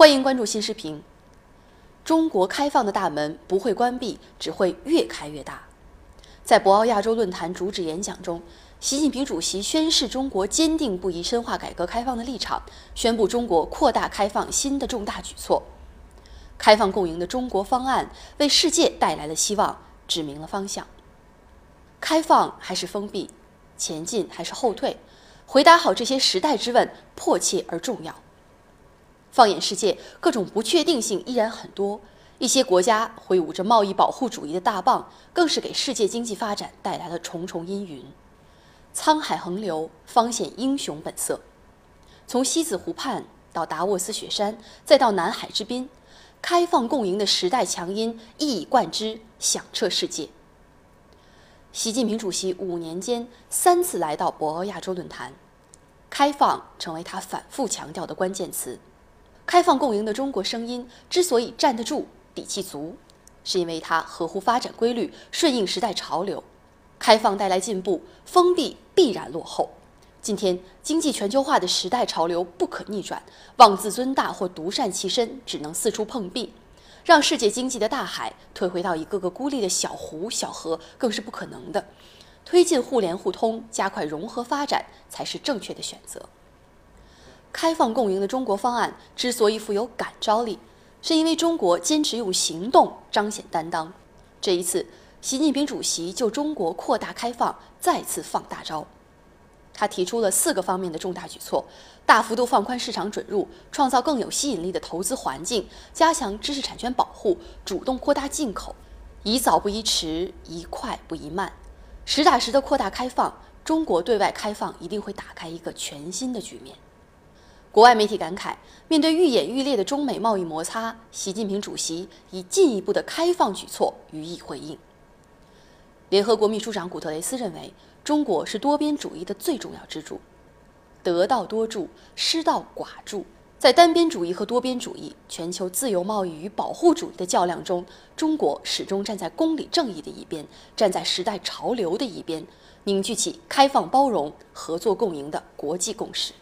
欢迎关注新视频。中国开放的大门不会关闭，只会越开越大。在博鳌亚洲论坛主旨演讲中，习近平主席宣示中国坚定不移深化改革开放的立场，宣布中国扩大开放新的重大举措。开放共赢的中国方案为世界带来了希望，指明了方向。开放还是封闭？前进还是后退？回答好这些时代之问，迫切而重要。放眼世界，各种不确定性依然很多。一些国家挥舞着贸易保护主义的大棒，更是给世界经济发展带来了重重阴云。沧海横流，方显英雄本色。从西子湖畔到达沃斯雪山，再到南海之滨，开放共赢的时代强音一以贯之，响彻世界。习近平主席五年间三次来到博鳌亚洲论坛，开放成为他反复强调的关键词。开放共赢的中国声音之所以站得住、底气足，是因为它合乎发展规律，顺应时代潮流。开放带来进步，封闭必然落后。今天经济全球化的时代潮流不可逆转，妄自尊大或独善其身，只能四处碰壁，让世界经济的大海退回到一个个孤立的小湖小河，更是不可能的。推进互联互通，加快融合发展，才是正确的选择。开放共赢的中国方案之所以富有感召力，是因为中国坚持用行动彰显担当。这一次，习近平主席就中国扩大开放再次放大招，他提出了四个方面的重大举措：大幅度放宽市场准入，创造更有吸引力的投资环境，加强知识产权保护，主动扩大进口，宜早不宜迟，宜快不宜慢，实打实的扩大开放，中国对外开放一定会打开一个全新的局面。国外媒体感慨，面对愈演愈烈的中美贸易摩擦，习近平主席以进一步的开放举措予以回应。联合国秘书长古特雷斯认为，中国是多边主义的最重要支柱，得道多助，失道寡助。在单边主义和多边主义、全球自由贸易与保护主义的较量中，中国始终站在公理正义的一边，站在时代潮流的一边，凝聚起开放包容、合作共赢的国际共识。